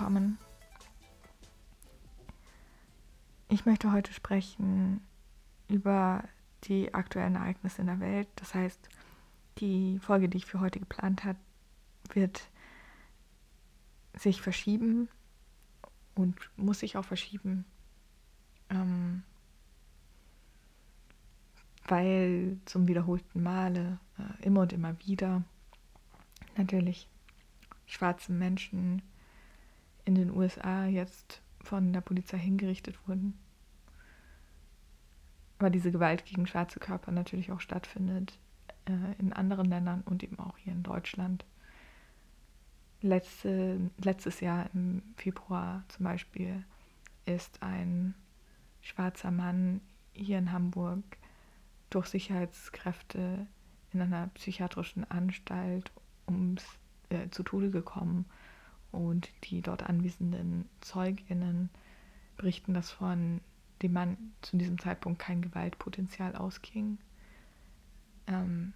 Willkommen. Ich möchte heute sprechen über die aktuellen Ereignisse in der Welt. Das heißt, die Folge, die ich für heute geplant habe, wird sich verschieben und muss sich auch verschieben, ähm, weil zum wiederholten Male äh, immer und immer wieder natürlich schwarze Menschen in den USA jetzt von der Polizei hingerichtet wurden. Aber diese Gewalt gegen schwarze Körper natürlich auch stattfindet äh, in anderen Ländern und eben auch hier in Deutschland. Letzte, letztes Jahr im Februar zum Beispiel ist ein schwarzer Mann hier in Hamburg durch Sicherheitskräfte in einer psychiatrischen Anstalt ums äh, zu Tode gekommen und die dort anwesenden Zeuginnen berichten, dass von dem Mann zu diesem Zeitpunkt kein Gewaltpotenzial ausging. Ähm,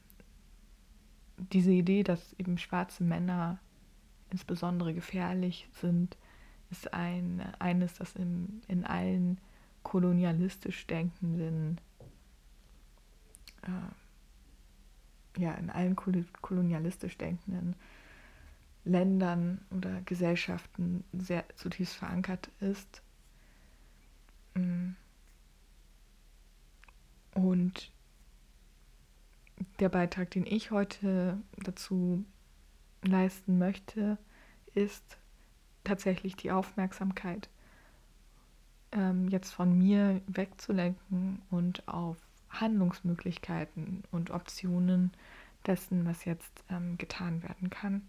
diese Idee, dass eben schwarze Männer insbesondere gefährlich sind, ist ein, eines, das in, in allen kolonialistisch denkenden, äh, ja, in allen kolonialistisch denkenden Ländern oder Gesellschaften sehr zutiefst verankert ist. Mm. Und der Beitrag, den ich heute dazu leisten möchte, ist tatsächlich die Aufmerksamkeit ähm, jetzt von mir wegzulenken und auf Handlungsmöglichkeiten und Optionen dessen, was jetzt ähm, getan werden kann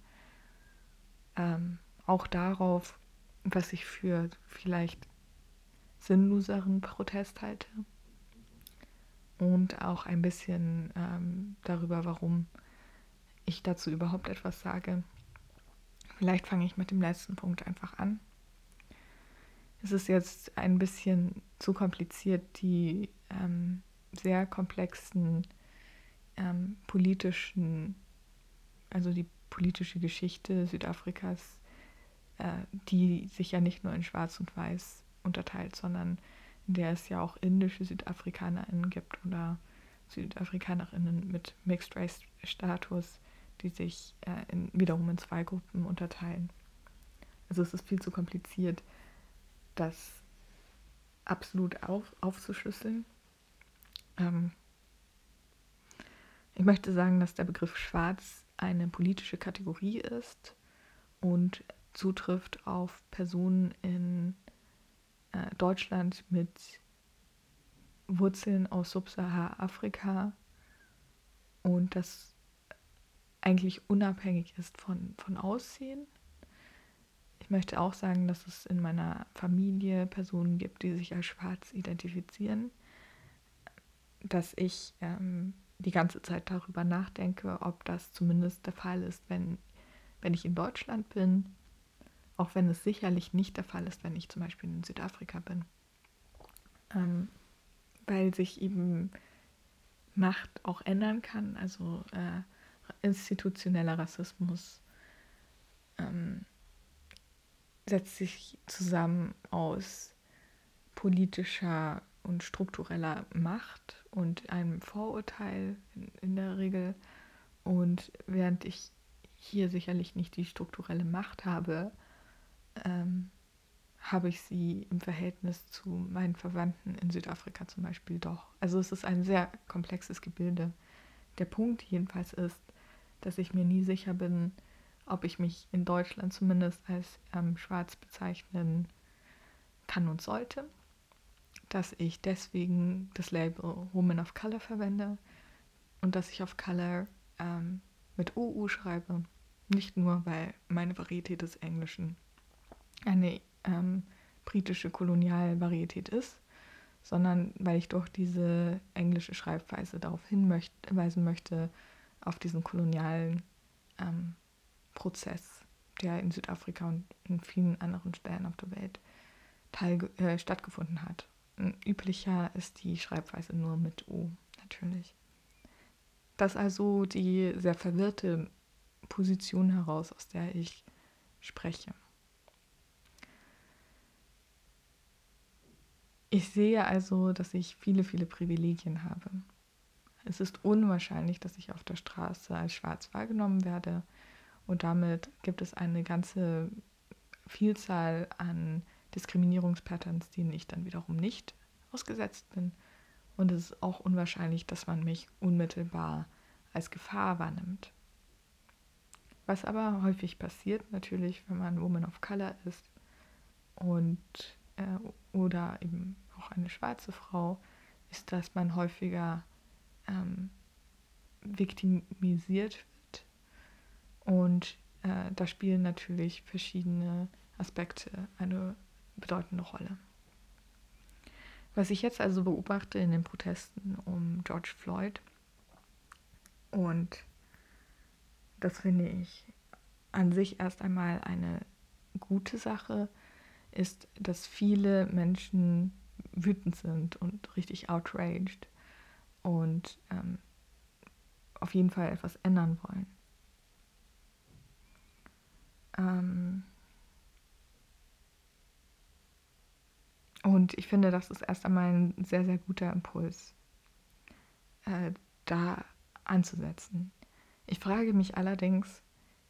ähm, auch darauf, was ich für vielleicht sinnloseren Protest halte und auch ein bisschen ähm, darüber, warum ich dazu überhaupt etwas sage. Vielleicht fange ich mit dem letzten Punkt einfach an. Es ist jetzt ein bisschen zu kompliziert, die ähm, sehr komplexen ähm, politischen, also die politische Geschichte Südafrikas, äh, die sich ja nicht nur in Schwarz und Weiß unterteilt, sondern in der es ja auch indische SüdafrikanerInnen gibt oder SüdafrikanerInnen mit Mixed Race Status, die sich äh, in, wiederum in zwei Gruppen unterteilen. Also es ist viel zu kompliziert, das absolut auf, aufzuschlüsseln. Ähm, ich möchte sagen, dass der Begriff Schwarz eine politische Kategorie ist und zutrifft auf Personen in äh, Deutschland mit Wurzeln aus Subsahara-Afrika und das eigentlich unabhängig ist von, von Aussehen. Ich möchte auch sagen, dass es in meiner Familie Personen gibt, die sich als schwarz identifizieren, dass ich ähm, die ganze Zeit darüber nachdenke, ob das zumindest der Fall ist, wenn, wenn ich in Deutschland bin, auch wenn es sicherlich nicht der Fall ist, wenn ich zum Beispiel in Südafrika bin. Ähm, weil sich eben Macht auch ändern kann, also äh, institutioneller Rassismus ähm, setzt sich zusammen aus politischer und struktureller Macht und einem Vorurteil in, in der Regel. Und während ich hier sicherlich nicht die strukturelle Macht habe, ähm, habe ich sie im Verhältnis zu meinen Verwandten in Südafrika zum Beispiel doch. Also es ist ein sehr komplexes Gebilde. Der Punkt jedenfalls ist, dass ich mir nie sicher bin, ob ich mich in Deutschland zumindest als ähm, schwarz bezeichnen kann und sollte dass ich deswegen das Label Woman of Color verwende und dass ich auf Color ähm, mit OU schreibe. Nicht nur, weil meine Varietät des Englischen eine ähm, britische Kolonialvarietät ist, sondern weil ich durch diese englische Schreibweise darauf hinweisen möchte, auf diesen kolonialen ähm, Prozess, der in Südafrika und in vielen anderen Stellen auf der Welt teil, äh, stattgefunden hat. Üblicher ist die Schreibweise nur mit O, natürlich. Das also die sehr verwirrte Position heraus, aus der ich spreche. Ich sehe also, dass ich viele, viele Privilegien habe. Es ist unwahrscheinlich, dass ich auf der Straße als schwarz wahrgenommen werde. Und damit gibt es eine ganze Vielzahl an Diskriminierungspatterns, denen ich dann wiederum nicht ausgesetzt bin. Und es ist auch unwahrscheinlich, dass man mich unmittelbar als Gefahr wahrnimmt. Was aber häufig passiert, natürlich, wenn man Woman of Color ist und äh, oder eben auch eine schwarze Frau, ist, dass man häufiger ähm, viktimisiert wird. Und äh, da spielen natürlich verschiedene Aspekte eine bedeutende Rolle. Was ich jetzt also beobachte in den Protesten um George Floyd, und das finde ich an sich erst einmal eine gute Sache, ist, dass viele Menschen wütend sind und richtig outraged und ähm, auf jeden Fall etwas ändern wollen. Ähm und ich finde, das ist erst einmal ein sehr, sehr guter Impuls, äh, da anzusetzen. Ich frage mich allerdings,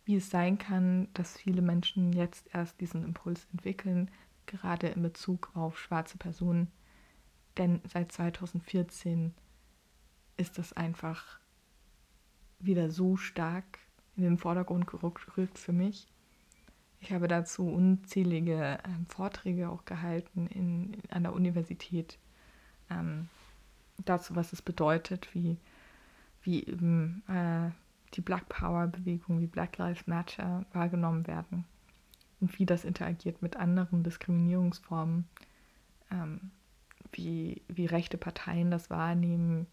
wie es sein kann, dass viele Menschen jetzt erst diesen Impuls entwickeln, gerade in Bezug auf schwarze Personen. Denn seit 2014 ist das einfach wieder so stark in den Vordergrund gerückt für mich. Ich habe dazu unzählige ähm, Vorträge auch gehalten in, an der Universität ähm, dazu, was es bedeutet, wie, wie eben äh, die Black Power Bewegung, wie Black Lives Matter wahrgenommen werden und wie das interagiert mit anderen Diskriminierungsformen, ähm, wie, wie rechte Parteien das wahrnehmen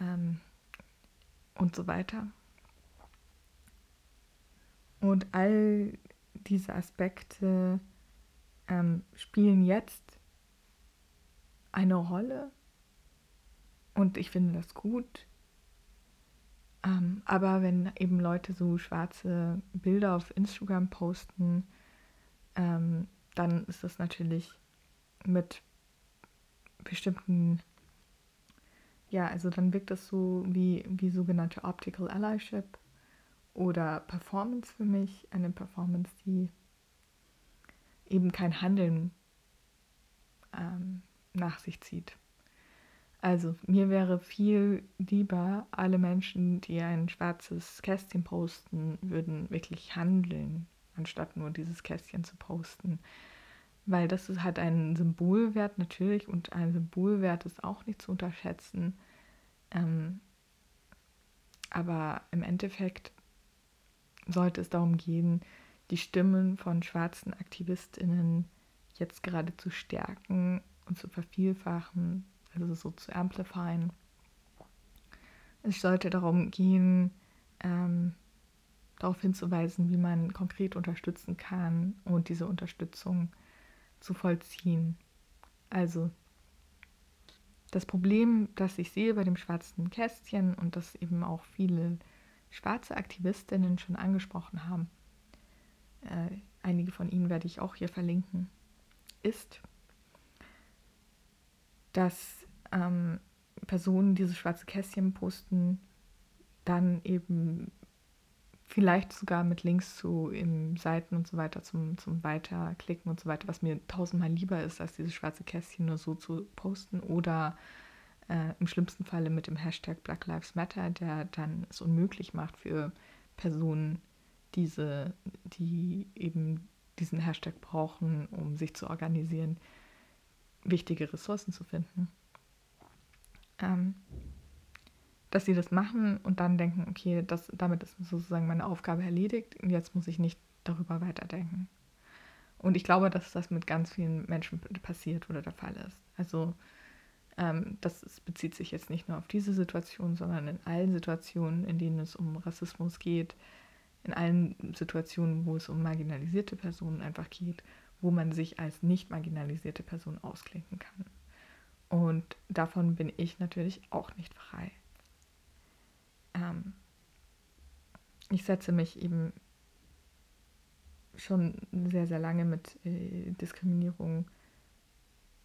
ähm, und so weiter. Und all diese Aspekte ähm, spielen jetzt eine Rolle und ich finde das gut. Ähm, aber wenn eben Leute so schwarze Bilder auf Instagram posten, ähm, dann ist das natürlich mit bestimmten, ja, also dann wirkt das so wie, wie sogenannte Optical Allyship oder Performance für mich, eine Performance, die eben kein Handeln ähm, nach sich zieht. Also mir wäre viel lieber, alle Menschen, die ein schwarzes Kästchen posten, würden wirklich handeln, anstatt nur dieses Kästchen zu posten. Weil das hat einen Symbolwert natürlich und ein Symbolwert ist auch nicht zu unterschätzen. Ähm, aber im Endeffekt sollte es darum gehen, die Stimmen von schwarzen Aktivistinnen jetzt gerade zu stärken und zu vervielfachen, also so zu amplifieren. Es sollte darum gehen, ähm, darauf hinzuweisen, wie man konkret unterstützen kann und diese Unterstützung zu vollziehen. Also das Problem, das ich sehe bei dem schwarzen Kästchen und das eben auch viele schwarze Aktivistinnen schon angesprochen haben, äh, einige von ihnen werde ich auch hier verlinken, ist, dass ähm, Personen diese schwarze Kästchen posten, dann eben vielleicht sogar mit Links zu im Seiten und so weiter zum, zum Weiterklicken und so weiter, was mir tausendmal lieber ist, als diese schwarze Kästchen nur so zu posten oder äh, im schlimmsten Falle mit dem Hashtag Black Lives Matter, der dann es unmöglich macht für Personen, diese, die eben diesen Hashtag brauchen, um sich zu organisieren, wichtige Ressourcen zu finden. Ähm, dass sie das machen und dann denken, okay, das, damit ist sozusagen meine Aufgabe erledigt und jetzt muss ich nicht darüber weiterdenken. Und ich glaube, dass das mit ganz vielen Menschen passiert oder der Fall ist. Also ähm, das bezieht sich jetzt nicht nur auf diese Situation, sondern in allen Situationen, in denen es um Rassismus geht, in allen Situationen, wo es um marginalisierte Personen einfach geht, wo man sich als nicht marginalisierte Person ausklinken kann. Und davon bin ich natürlich auch nicht frei. Ähm, ich setze mich eben schon sehr, sehr lange mit äh, Diskriminierung,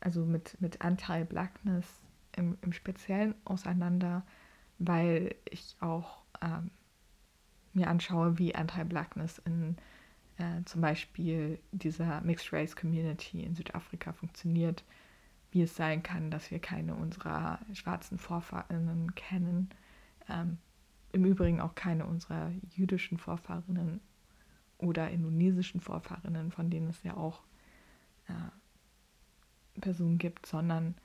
also mit, mit Anti-Blackness im, im Speziellen auseinander, weil ich auch ähm, mir anschaue, wie Anti-Blackness in äh, zum Beispiel dieser Mixed Race Community in Südafrika funktioniert, wie es sein kann, dass wir keine unserer schwarzen Vorfahrinnen kennen, ähm, im Übrigen auch keine unserer jüdischen Vorfahrinnen oder indonesischen Vorfahrinnen, von denen es ja auch äh, Personen gibt, sondern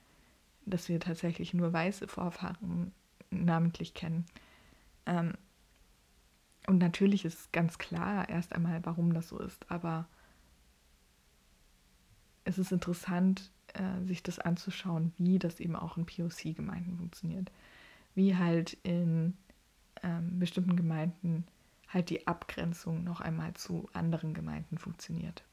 dass wir tatsächlich nur weiße Vorfahren namentlich kennen. Ähm, und natürlich ist ganz klar erst einmal, warum das so ist, aber es ist interessant, äh, sich das anzuschauen, wie das eben auch in POC-Gemeinden funktioniert. Wie halt in ähm, bestimmten Gemeinden halt die Abgrenzung noch einmal zu anderen Gemeinden funktioniert.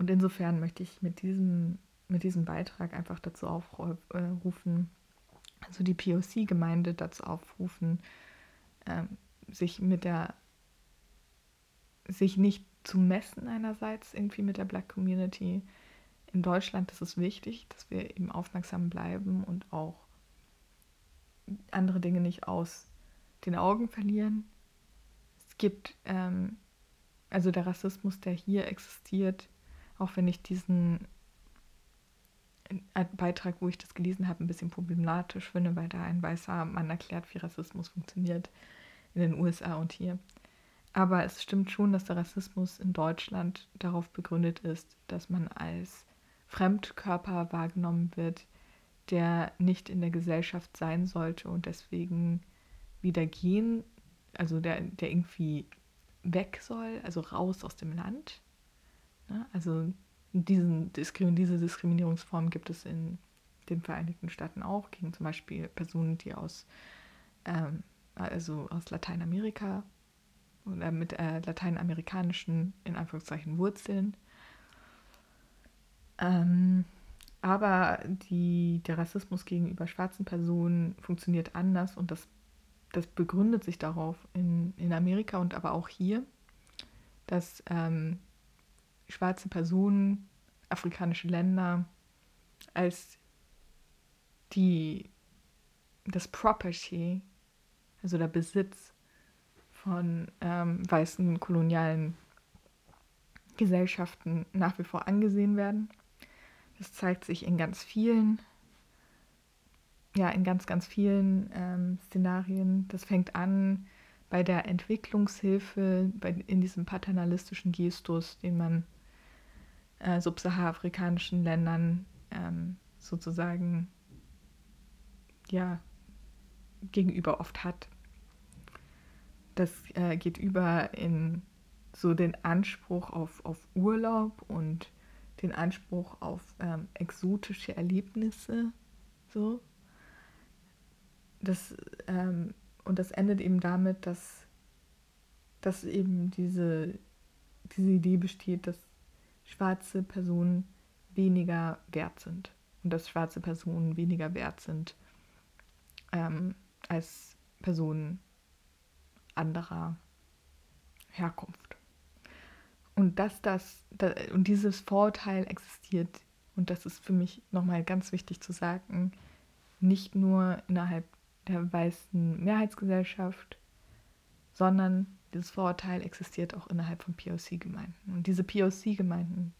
Und insofern möchte ich mit diesem, mit diesem Beitrag einfach dazu aufrufen, also die POC-Gemeinde dazu aufrufen, ähm, sich mit der, sich nicht zu messen einerseits irgendwie mit der Black Community. In Deutschland ist es wichtig, dass wir eben aufmerksam bleiben und auch andere Dinge nicht aus den Augen verlieren. Es gibt, ähm, also der Rassismus, der hier existiert, auch wenn ich diesen Beitrag, wo ich das gelesen habe, ein bisschen problematisch finde, weil da ein weißer Mann erklärt, wie Rassismus funktioniert in den USA und hier. Aber es stimmt schon, dass der Rassismus in Deutschland darauf begründet ist, dass man als Fremdkörper wahrgenommen wird, der nicht in der Gesellschaft sein sollte und deswegen wieder gehen, also der, der irgendwie weg soll, also raus aus dem Land. Ja, also diesen, diese Diskriminierungsform gibt es in den Vereinigten Staaten auch, gegen zum Beispiel Personen, die aus, ähm, also aus Lateinamerika oder mit äh, lateinamerikanischen, in Anführungszeichen, Wurzeln. Ähm, aber die, der Rassismus gegenüber schwarzen Personen funktioniert anders und das, das begründet sich darauf in, in Amerika und aber auch hier, dass ähm, schwarze Personen, afrikanische Länder als die, das Property, also der Besitz von ähm, weißen kolonialen Gesellschaften nach wie vor angesehen werden das zeigt sich in ganz vielen, ja, in ganz, ganz vielen ähm, Szenarien. Das fängt an bei der Entwicklungshilfe, bei, in diesem paternalistischen Gestus, den man äh, subsahara-afrikanischen Ländern ähm, sozusagen ja, gegenüber oft hat. Das äh, geht über in so den Anspruch auf, auf Urlaub und den Anspruch auf ähm, exotische Erlebnisse. So. Das, ähm, und das endet eben damit, dass, dass eben diese, diese Idee besteht, dass schwarze Personen weniger wert sind und dass schwarze Personen weniger wert sind ähm, als Personen anderer Herkunft. Und dass das, da, und dieses Vorurteil existiert, und das ist für mich nochmal ganz wichtig zu sagen, nicht nur innerhalb der weißen Mehrheitsgesellschaft, sondern dieses Vorurteil existiert auch innerhalb von POC-Gemeinden. Und diese POC-Gemeinden,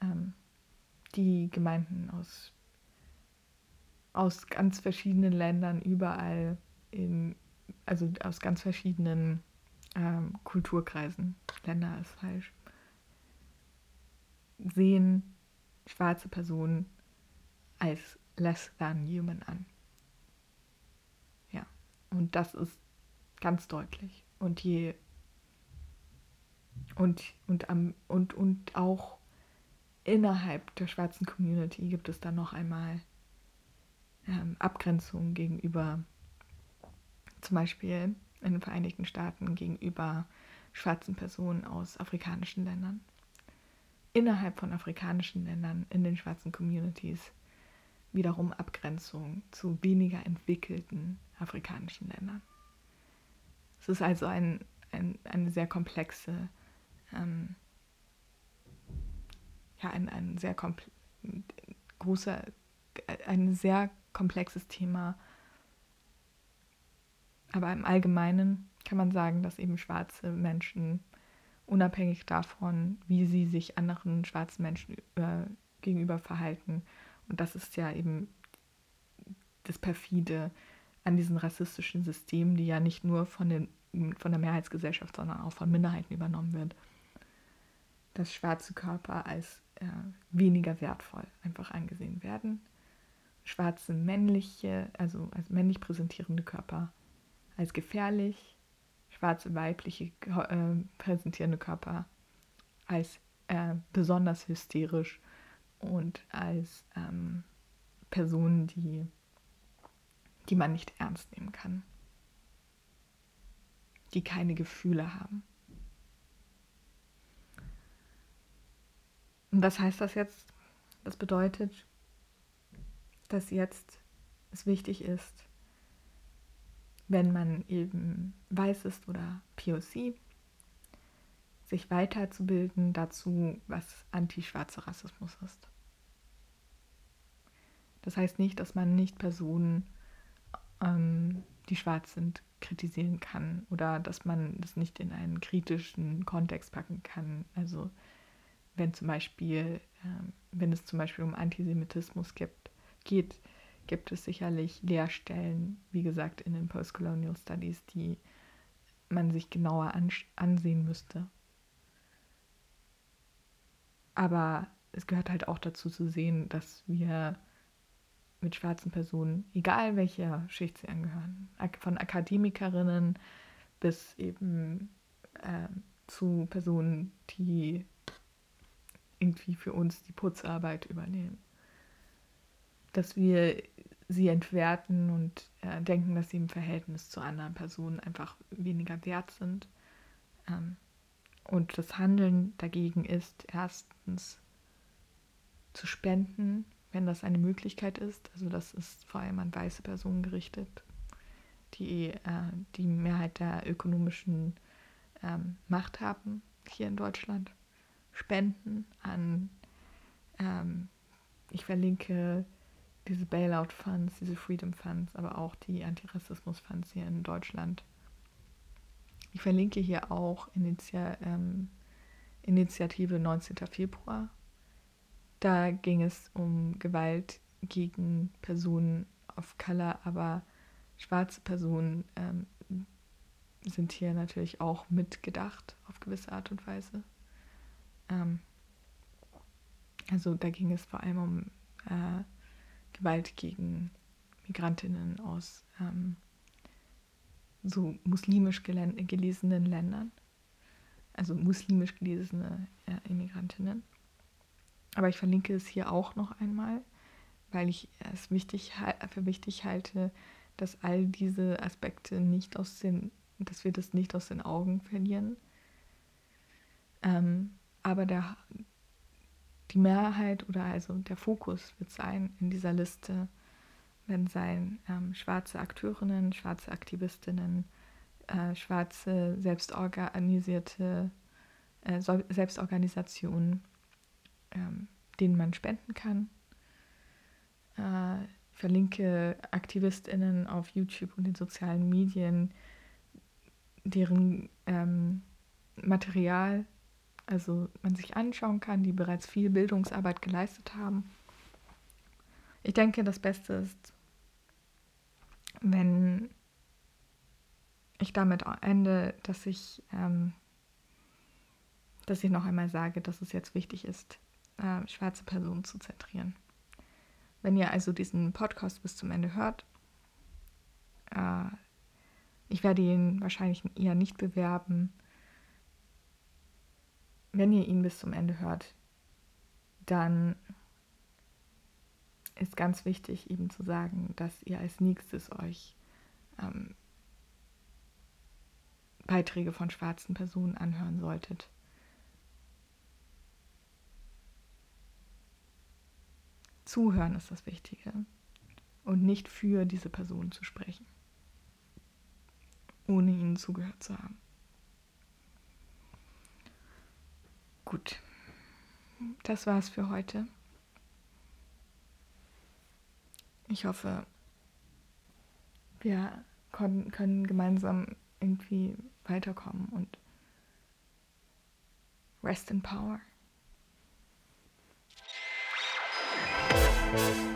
ähm, die Gemeinden aus, aus ganz verschiedenen Ländern, überall in, also aus ganz verschiedenen ähm, Kulturkreisen, Länder ist falsch, sehen schwarze Personen als less than human an. Ja, und das ist ganz deutlich. Und je und, und, am, und, und auch innerhalb der schwarzen Community gibt es dann noch einmal ähm, Abgrenzungen gegenüber zum Beispiel in den Vereinigten Staaten gegenüber schwarzen Personen aus afrikanischen Ländern. Innerhalb von afrikanischen Ländern, in den schwarzen Communities, wiederum Abgrenzung zu weniger entwickelten afrikanischen Ländern. Es ist also ein, ein, eine sehr komplexe, ähm, ja, ein, ein sehr kompl großer, ein sehr komplexes Thema. Aber im Allgemeinen kann man sagen, dass eben schwarze Menschen unabhängig davon, wie sie sich anderen schwarzen Menschen äh, gegenüber verhalten. Und das ist ja eben das perfide an diesen rassistischen Systemen, die ja nicht nur von, den, von der Mehrheitsgesellschaft, sondern auch von Minderheiten übernommen wird, dass schwarze Körper als äh, weniger wertvoll einfach angesehen werden. Schwarze männliche, also als männlich präsentierende Körper als gefährlich, schwarze weibliche äh, präsentierende Körper als äh, besonders hysterisch und als ähm, Personen, die die man nicht ernst nehmen kann, die keine Gefühle haben. Und was heißt das jetzt? Das bedeutet, dass jetzt es wichtig ist, wenn man eben weiß ist oder POC, sich weiterzubilden dazu, was antischwarzer Rassismus ist. Das heißt nicht, dass man nicht Personen ähm, die schwarz sind, kritisieren kann oder dass man das nicht in einen kritischen Kontext packen kann. Also wenn zum Beispiel, äh, wenn es zum Beispiel um Antisemitismus gibt, geht, gibt es sicherlich Lehrstellen, wie gesagt, in den Postcolonial Studies, die man sich genauer ansehen müsste. Aber es gehört halt auch dazu zu sehen, dass wir mit schwarzen Personen, egal welcher Schicht sie angehören, von Akademikerinnen bis eben äh, zu Personen, die irgendwie für uns die Putzarbeit übernehmen. Dass wir sie entwerten und äh, denken, dass sie im Verhältnis zu anderen Personen einfach weniger wert sind. Ähm, und das Handeln dagegen ist erstens zu spenden wenn das eine Möglichkeit ist. Also das ist vor allem an weiße Personen gerichtet, die äh, die Mehrheit der ökonomischen ähm, Macht haben hier in Deutschland. Spenden an, ähm, ich verlinke diese Bailout-Funds, diese Freedom Funds, aber auch die Antirassismus-Funds hier in Deutschland. Ich verlinke hier auch Initial, ähm, Initiative 19. Februar da ging es um Gewalt gegen Personen of Color, aber schwarze Personen ähm, sind hier natürlich auch mitgedacht auf gewisse Art und Weise. Ähm, also da ging es vor allem um äh, Gewalt gegen Migrantinnen aus ähm, so muslimisch gelesenen Ländern, also muslimisch gelesene äh, Immigrantinnen. Aber ich verlinke es hier auch noch einmal, weil ich es wichtig, für wichtig halte, dass all diese Aspekte nicht aus den, dass wir das nicht aus den Augen verlieren. Ähm, aber der, die Mehrheit oder also der Fokus wird sein in dieser Liste, werden sein ähm, schwarze Akteurinnen, schwarze Aktivistinnen, äh, schwarze selbstorganisierte äh, Selbstorganisationen ähm, denen man spenden kann. Äh, verlinke AktivistInnen auf YouTube und den sozialen Medien, deren ähm, Material, also man sich anschauen kann, die bereits viel Bildungsarbeit geleistet haben. Ich denke, das Beste ist, wenn ich damit ende, dass ich, ähm, dass ich noch einmal sage, dass es jetzt wichtig ist, äh, schwarze Personen zu zentrieren. Wenn ihr also diesen Podcast bis zum Ende hört, äh, ich werde ihn wahrscheinlich eher nicht bewerben. Wenn ihr ihn bis zum Ende hört, dann ist ganz wichtig eben zu sagen, dass ihr als nächstes euch ähm, Beiträge von schwarzen Personen anhören solltet. Zuhören ist das Wichtige und nicht für diese Person zu sprechen. ohne ihnen zugehört zu haben. Gut, das war's für heute. Ich hoffe, wir können gemeinsam irgendwie weiterkommen und rest in power. Bye.